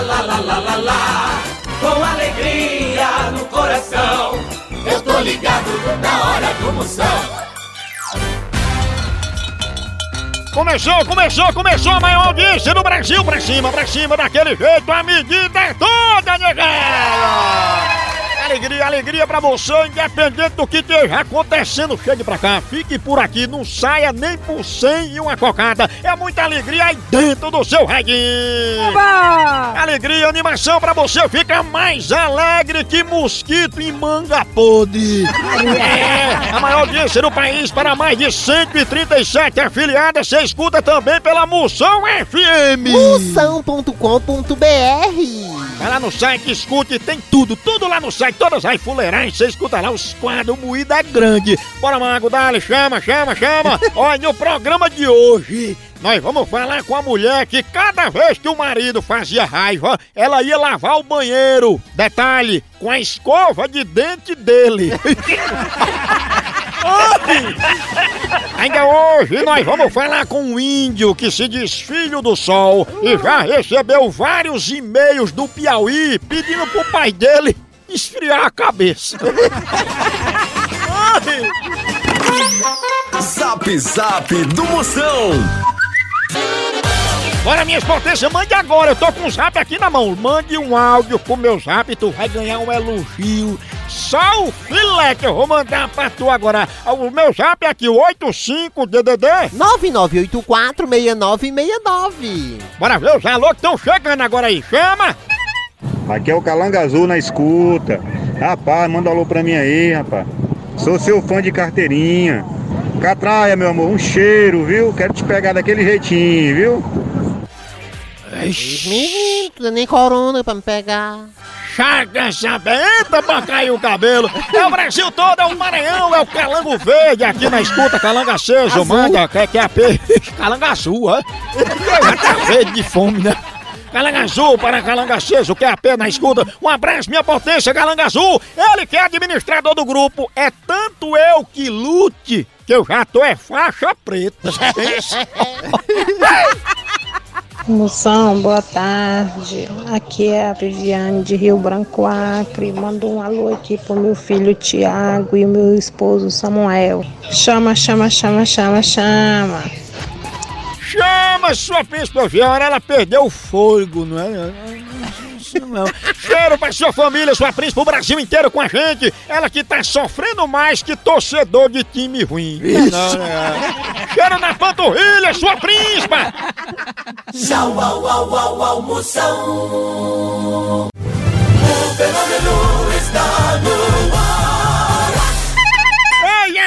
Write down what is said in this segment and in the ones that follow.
lá, lá, lá, lá, lá, lá, com alegria no coração. Eu tô ligado na hora do moção. Começou, começou, começou a maior audiência do Brasil, pra cima, pra cima, daquele jeito, a medida é toda, né, negada! Alegria, alegria pra você, independente do que esteja acontecendo, chegue pra cá, fique por aqui, não saia nem por cem e uma cocada. É muita alegria aí dentro do seu radinho. Alegria, animação pra você ficar mais alegre que mosquito em manga podre. É, a maior audiência do país para mais de 137 afiliadas, você escuta também pela Moção FM. Moção.com.br Vai lá no site, escute, tem tudo, tudo lá no site, todas as fuleiragens, você escuta lá os quadros, moída grande. Bora, Mago, dale, chama, chama, chama. Olha, no programa de hoje, nós vamos falar com a mulher que cada vez que o marido fazia raiva, ela ia lavar o banheiro. Detalhe, com a escova de dente dele. Ainda hoje nós vamos falar com um índio que se diz filho do sol e já recebeu vários e-mails do Piauí pedindo pro pai dele esfriar a cabeça. Zap Zap do Moção. Bora, minhas potências, mande agora. Eu tô com o zap aqui na mão. Mande um áudio pro meu zap, tu vai ganhar um elogio. Só o filé que eu vou mandar pra tu agora. O meu zap é aqui, 85DDD. 99846969. Bora ver os alô que estão chegando agora aí. Chama! Aqui é o Calanga Azul na escuta. Rapaz, manda alô pra mim aí, rapaz. Sou seu fã de carteirinha. Catraia, meu amor, um cheiro, viu? Quero te pegar daquele jeitinho, viu? Menino, tu nem corona pra me pegar. Chaga sabenta pra cair o cabelo. É o Brasil todo, é o Maranhão, é o Calango Verde aqui na escuta, Calanga Azul. manda, quer que é peixe, Calanga Azul, ó. Já tá verde de fome, né? Calanga Azul para Calanga Aceso, que é a pé na escuta. Um abraço, minha potência, Calanga Azul. Ele que é administrador do grupo. É tanto eu que lute, que eu já tô é faixa preta. Moção, boa tarde. Aqui é a Viviane de Rio Branco Acre. Manda um alô aqui pro meu filho Tiago e o meu esposo Samuel. Chama, chama, chama, chama, chama. Chama sua Viana, ela perdeu o fôlego, não é? Isso não. Cheiro pra sua família, sua príncipe, o Brasil inteiro com a gente. Ela que tá sofrendo mais que torcedor de time ruim. Não, não é. Cheiro na panturrilha, sua príncipa! Tchau, au, au, au, au, Moção. O fenômeno está no ar.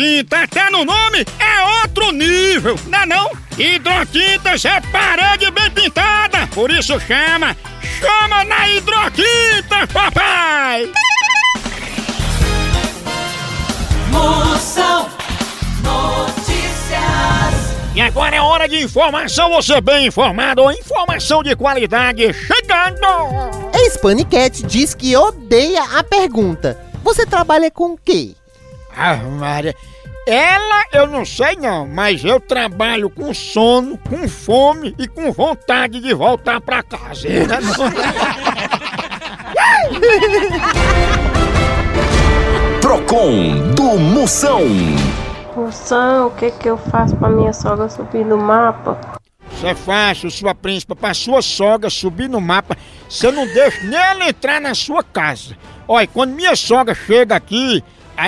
tem tinta até no nome é outro nível, não é não? Hidrotintas é parede bem pintada, por isso chama. Chama na hidrotinta, papai! Moção Notícias. E agora é hora de informação, você bem informado, informação de qualidade chegando! Ex-Panicat diz que odeia a pergunta: Você trabalha com o quê? Ah, Maria. Ela eu não sei não, mas eu trabalho com sono, com fome e com vontade de voltar pra casa. Procon do Moção. Moção, o que que eu faço pra minha sogra subir no mapa? Isso é fácil, sua príncipa, pra sua sogra subir no mapa, você não deixa nem ela entrar na sua casa. Olha, quando minha sogra chega aqui,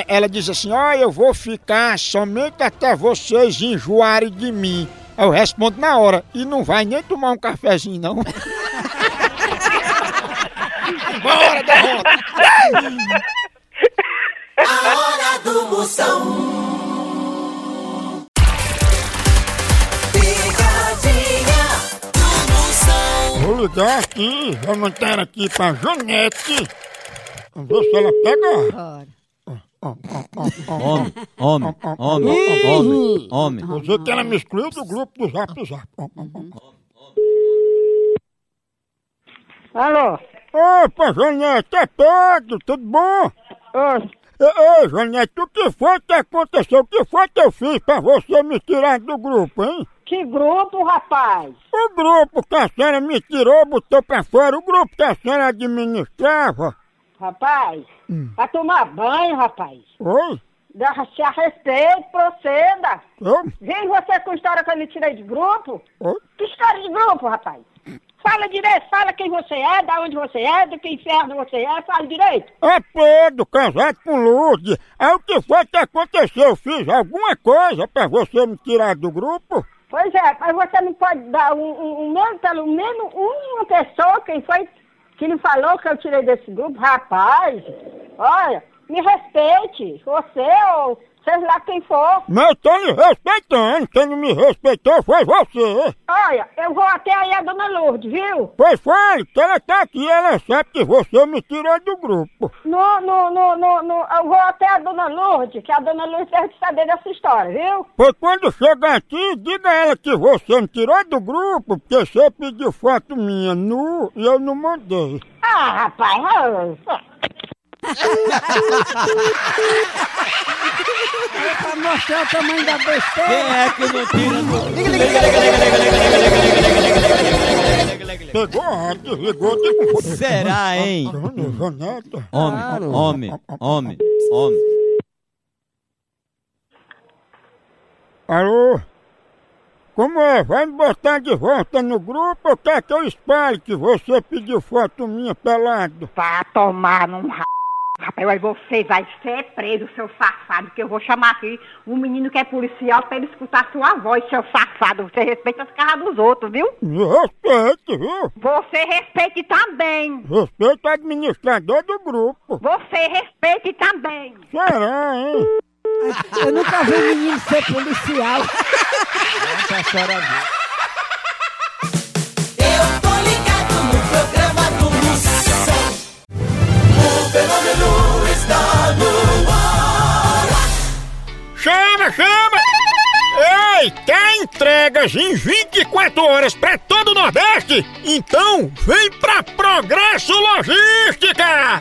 ela diz assim, ó, eu vou ficar somente até vocês enjoarem de mim. Eu respondo na hora, e não vai nem tomar um cafezinho, não. Bora, derrota! A hora do Moção. Vou ligar aqui, vou mandar aqui pra Janete. Vamos ver se ela pega. Ó. Homem, homem, homem, homem, homem. Dizer que ela me excluiu do grupo do Zap Zap. Alô? Opa, Janete, é Pedro, tudo bom? Oi. Ei, Janete, o que foi que aconteceu? O que foi que eu fiz pra você me tirar do grupo, hein? Que grupo, rapaz? O grupo que a senhora me tirou, botou pra fora, o grupo que a senhora administrava. Rapaz, vai tomar banho, rapaz. Oi? Dá-se a respeito, proceda. Eu? Vem você com história que eu me tirei de grupo. Oi? Que história de grupo, rapaz? Fala direito, fala quem você é, da onde você é, de que inferno você é, fala direito. É Pedro, casado com Lourdes. Aí o que foi que aconteceu? Eu fiz alguma coisa pra você me tirar do grupo? Pois é, mas você não pode dar um, um, um menos, pelo menos uma pessoa, quem foi que lhe falou que eu tirei desse grupo? Rapaz, olha, me respeite, você ou seja lá quem for. Mas eu tô lhe respeitando, quem não me respeitou foi você. Olha, eu vou até aí a dona Lourdes, viu? Pois foi, que ela tá aqui, ela sabe que você me tirou do grupo. No, no, no, no, no, eu vou até a dona Lourdes, que a dona Lourdes deve saber dessa história, viu? Pois quando chegar aqui, diga a ela que você me tirou do grupo, porque você pediu foto minha nu e eu não mandei. Ah, rapaz, ah, Pra mostrar o tamanho da besteira. Quem é que não tira. Pegou, ah, desligou, tipo... Será, hein? Homem, homem, homem, homem. Alô? Como é? Vai me botar de volta no grupo ou quer que eu espalhe que você pediu foto minha pelado? Vá tomar num ra... Rapaz, aí você vai ser preso, seu safado, que eu vou chamar aqui um menino que é policial pra ele escutar sua voz, seu safado. Você respeita as caras dos outros, viu? Me respeite, viu? Você respeite também. Respeito o administrador do grupo. Você respeite também. Será, hein? Eu nunca vi um menino ser policial. Eu fenômeno está no ar. Chama, chama! Ei, quer entregas em 24 horas pra todo o Nordeste? Então vem pra Progresso Logística!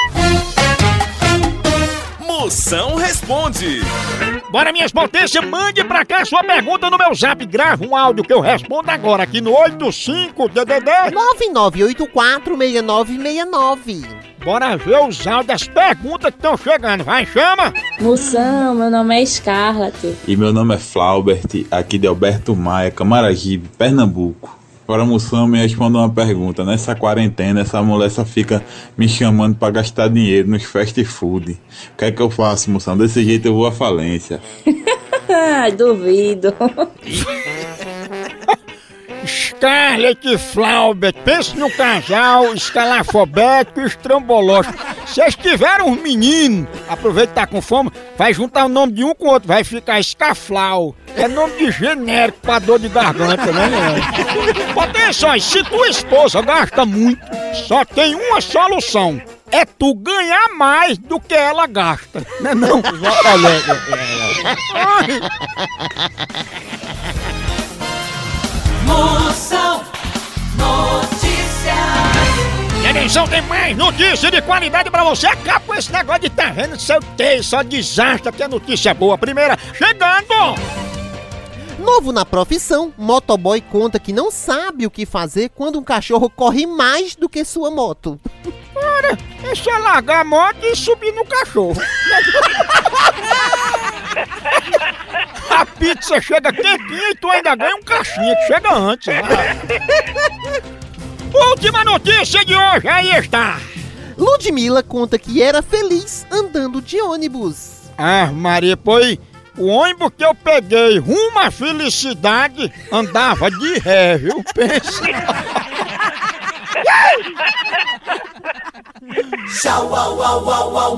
Moção responde. Bora, minhas potências, mande pra cá sua pergunta no meu zap. Grava um áudio que eu respondo agora aqui no 85DDD. 99846969. Bora ver os áudios das perguntas que estão chegando. Vai, chama! Moção, meu nome é Scarlett. E meu nome é Flaubert, aqui de Alberto Maia, Camaragibe, Pernambuco. Agora, Moção, me responda uma pergunta. Nessa quarentena, essa mulher só fica me chamando pra gastar dinheiro nos fast food. O que é que eu faço, Moção? Desse jeito eu vou à falência. Duvido. Scarlett e Flaubert, pense no casal escalafobético e estrambológico. Vocês tiveram um menino, aproveita que tá com fome, vai juntar o nome de um com o outro, vai ficar Escaflau. É nome de genérico pra dor de garganta, né? Atenção, se tua esposa gasta muito, só tem uma solução. É tu ganhar mais do que ela gasta. Não é não? Moção atenção, tem mais notícia de qualidade pra você. Acaba com esse negócio de vendo seu que só desastre, que é notícia boa. Primeira, chegando! Novo na profissão, motoboy conta que não sabe o que fazer quando um cachorro corre mais do que sua moto. Ora, é só largar a moto e subir no cachorro. a pizza chega quentinha e tu ainda ganha um caixinha que chega antes. Última notícia de hoje, aí está. Ludmilla conta que era feliz andando de ônibus. Ah, Maria, pois o ônibus que eu peguei rumo à felicidade andava de ré, viu? Pensa. Tchau, au, au, au, au,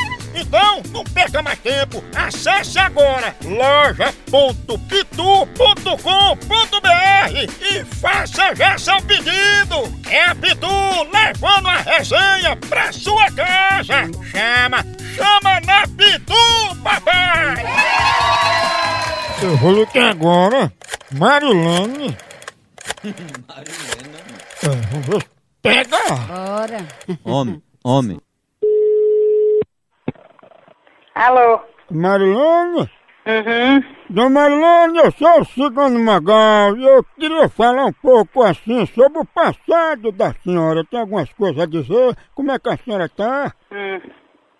Então, não perca mais tempo. Acesse agora loja.pitu.com.br e faça já seu pedido. É a Pitu levando a resenha pra sua casa. Chama, chama na Pitu, papai! Eu vou ligar agora. Marilene. É, vamos ver. Pega! Bora. Homem, homem. Alô? Marilene? Uhum. Dona Marilene, eu sou o Cigano Magal e eu queria falar um pouco assim sobre o passado da senhora. Tem algumas coisas a dizer? Como é que a senhora tá? Hum.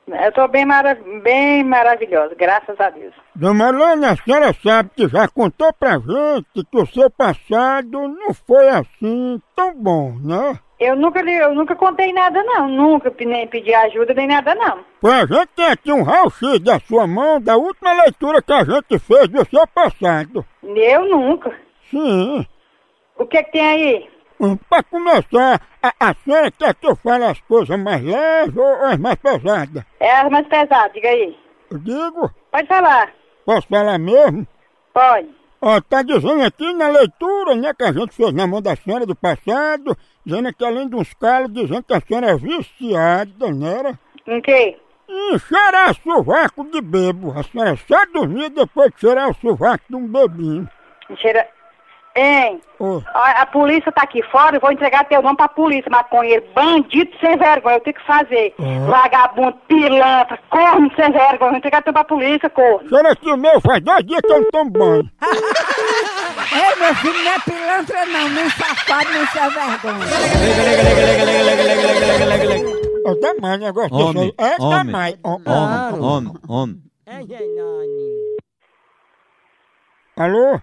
Eu tô bem, mara bem maravilhosa, graças a Deus. Dona Marilene, a senhora sabe que já contou pra gente que o seu passado não foi assim tão bom, né? Eu nunca, eu nunca contei nada, não. Nunca nem pedi ajuda, nem nada, não. Pois a gente tem aqui um raio-x da sua mão da última leitura que a gente fez do seu passado. Eu nunca. Sim. O que que tem aí? Hum, Pra começar, a, a senhora quer que eu fale as coisas mais leves ou as mais pesadas? É as mais pesadas, diga aí. Eu digo, Pode falar. posso falar mesmo? Pode. Ó, tá dizendo aqui na leitura, né, que a gente fez na mão da senhora do passado, dizendo que além de uns calos, dizendo que a senhora é viciada, né? era? Em quê? Em cheirar sovaco de bebo. A senhora só dormia depois de cheirar o sovaco de um bebinho. Cheira... Hein? Ô, A, a polícia tá aqui fora, eu vou entregar teu nome pra polícia, maconheiro, bandido sem vergonha, eu tenho que fazer. Vagabundo, pilantra, corno sem vergonha, eu vou entregar teu pra polícia, corno. senhora que o meu faz dois dias que eu não tomo banho. Ei, meu filho, não é pilantra não, nem safado, nem sem vergonha. É demais o negócio Homem, desse aí. É homem, demais. Ó, ó. Homem, homem, homem. É. Alô?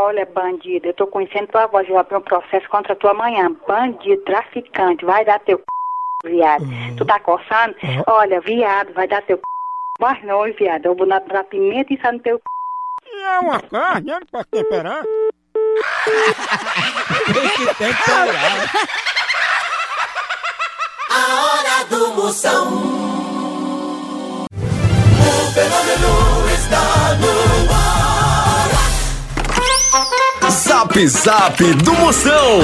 Olha, bandido, eu tô conhecendo tua voz, eu vou abrir um processo contra tu amanhã. Bandido, traficante, vai dar teu c... viado. Tu tá coçando? Olha, viado, vai dar teu c... Mas não, viado, eu vou dar pimenta e sai no teu c... E é uma carne, né? Pra temperar. A hora do Moção. O fenômeno está no ar. Zap Zap do Moção.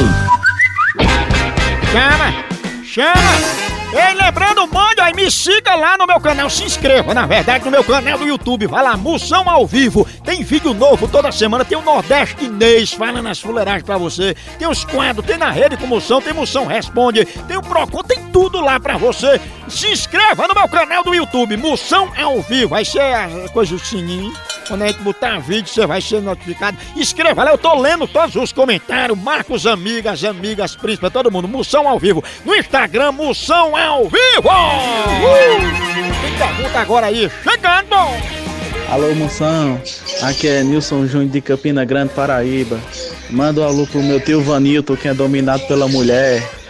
Chama! Chama! Ei, lembrando, mande aí, me siga lá no meu canal, se inscreva, na verdade, no meu canal do YouTube. Vai lá, Moção ao vivo. Tem vídeo novo toda semana, tem o Nordestinês falando as fuleiragens pra você. Tem os quadros, tem na rede com Moção, tem Moção Responde, tem o Procon, tem tudo lá pra você. Se inscreva no meu canal do YouTube, Moção ao vivo. Vai ser a coisa do sininho. Quando a gente botar vídeo, você vai ser notificado. Inscreva lá, eu tô lendo todos os comentários. Marca os amigas, amigas, príncipes, todo mundo. Moção ao vivo. No Instagram, Moção ao vivo! Uh! Tem pergunta agora aí, chegando! Alô, moção. Aqui é Nilson Júnior de Campina Grande, Paraíba. Manda um alô pro meu tio Vanilton, que é dominado pela mulher.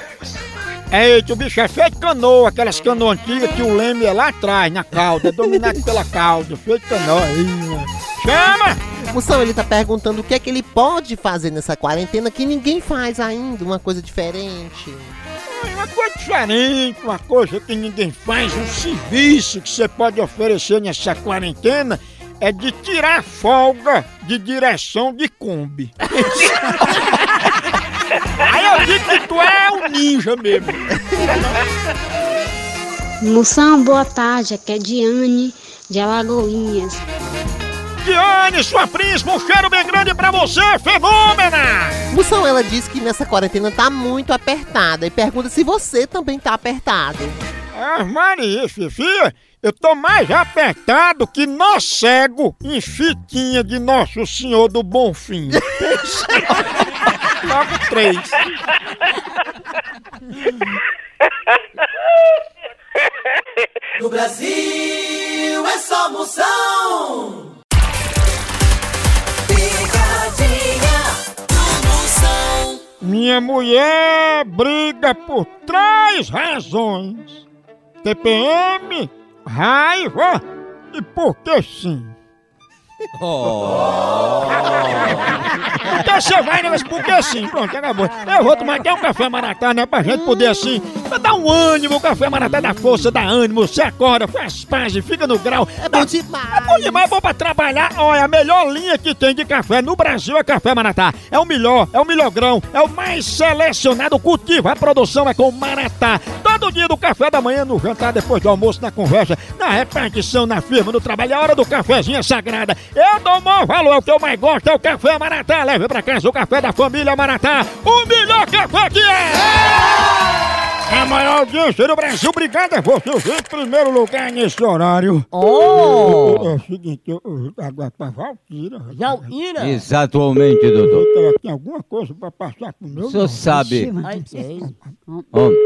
Eita, o bicho é feito canoa, aquelas canoas antigas que o leme é lá atrás, na cauda, é dominado pela cauda, feito canoa. Chama! Moção, ele tá perguntando o que é que ele pode fazer nessa quarentena que ninguém faz ainda, uma coisa diferente. Uma coisa diferente, uma coisa que ninguém faz, um serviço que você pode oferecer nessa quarentena é de tirar folga de direção de Kombi. Aí eu digo que tu é um ninja mesmo. Moção, boa tarde. Aqui é Diane de Alagoinhas. Diane, sua príncipe, um cheiro bem grande pra você, fenômena! Moção, ela diz que nessa quarentena tá muito apertada e pergunta se você também tá apertado. Ah, Maria, Fifia, eu tô mais apertado que nó cego em fitinha de Nosso Senhor do Bonfim. Logo três. No Brasil é só Moção. Picadinha do Moção. Minha mulher briga por três razões: TPM, raiva e porque sim. Então você vai, né? Mas porque assim, pronto, acabou. Eu vou tomar até um café maratá, né? Pra gente poder assim, pra dar um ânimo, o café maratá dá força, dá ânimo, você acorda, faz paz, fica no grau. É bom demais. É bom demais, bom pra trabalhar. Olha, a melhor linha que tem de café no Brasil é Café Maratá. É o melhor, é o melhor grão, é o mais selecionado. Cultivo, a produção é com Maratá. Todo dia do café da manhã, no jantar, depois do almoço, na conversa, na repartição, na firma, no trabalho. A hora do cafezinho é sagrada. Eu dou o maior valor, o que eu mais gosto, é o Café Maratá. Leve pra casa o café da família Maratá. O melhor café que é! A maior audiência do Brasil, obrigado a você, em primeiro lugar nesse horário. Oh! É o seguinte, eu, eu agora pra Valquíria. Valquíria? Exatamente, doutor. Ela tem alguma coisa pra passar pro meu O senhor nome. sabe. Homem.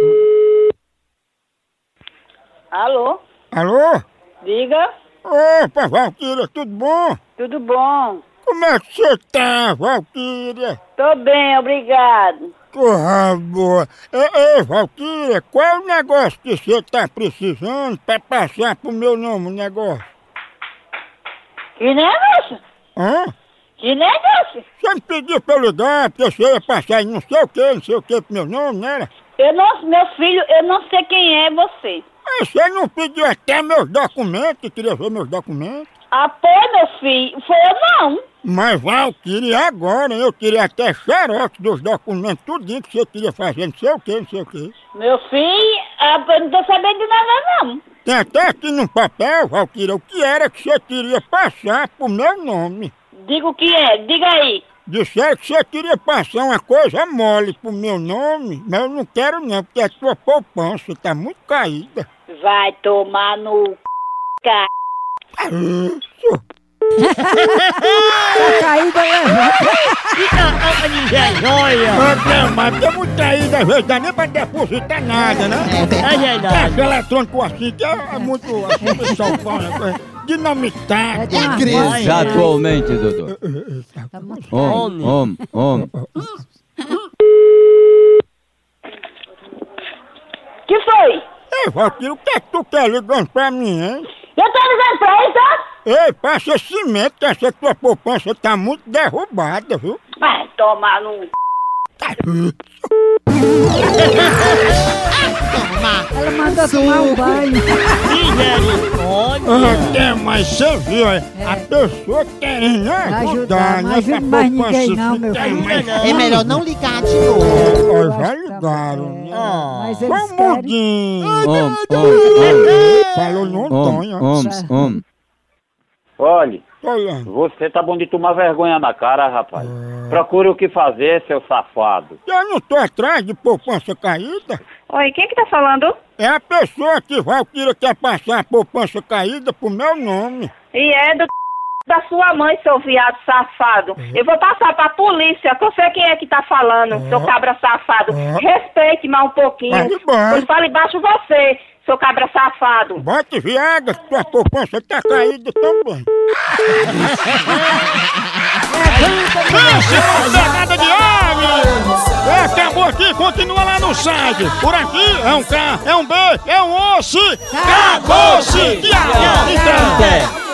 Alô? Alô? Diga. Opa, Valquíria, tudo bom? Tudo bom? Como é que você tá, Valquíria? Tô bem, obrigado. Porra boa. Ei, ei, Valquíria, qual é o negócio que você tá precisando pra passar pro meu nome o negócio? Que negócio? Hã? Que negócio? Você me pediu pra eu ligar, porque você ia passar não sei o que, não sei o que pro meu nome, né? era? Eu não, meu filho, eu não sei quem é você. Ah, Você não pediu até meus documentos, que queria ver meus documentos? Ah, pô, meu filho, foi eu não. Mas Valquíria, e agora? Eu queria até xerox dos documentos, tudinho que você queria fazer, não sei o que, não sei o que. Meu filho, ah, eu não tô sabendo de nada não. Tem até aqui no papel, Valquíria, o que era que você queria passar pro meu nome. Diga o que é, diga aí. Disseram que você queria passar uma coisa mole pro meu nome, mas eu não quero não, porque a tua poupança tá muito caída. Vai tomar no c... Tá caída. Mas, mas porque muito caída, às vezes dá nem pra depositar nada, né? É verdade. Caixa eletrônico assim, que é, é muito, assim, o pessoal fala, é dinamitado. É demais. Exatamente, doutor. Homem, homem, homem. Que foi? Ei, Valquíria, o que é que tu quer ligando pra mim, hein? Eu tô ligando pra isso? Ei, passa cimento, que essa tua poupança tá muito derrubada, viu? Vai, tomar no... Ela mandou tomar um banho. Até, mas você viu, é, a pessoa querendo ajudar, ajudar, não mais ninguém não, meu filho. É melhor não ligar de novo. Ó, já ligaram, né? Mas eles querem. Falou no Antônio. Olhe, Tô olhando. você tá bom de tomar vergonha na cara, rapaz. É. Procure o que fazer, seu safado. Eu não tô atrás de poupança caída. Oi, quem que tá falando? É a pessoa que Valquíria quer passar a poupança caída pro meu nome. E é do da sua mãe, seu viado safado. Eu vou passar pra polícia, que eu sei quem é que tá falando, seu cabra safado. Respeite mais um pouquinho. Vai embora. Quando fala embaixo você, seu cabra safado. Bote viaga, que tua poupança tá caída também. É pegada de homem! É, acabou aqui, continua lá no site. Por aqui é um K, é um B, é um osso. Acabou-se! Tchau! Então.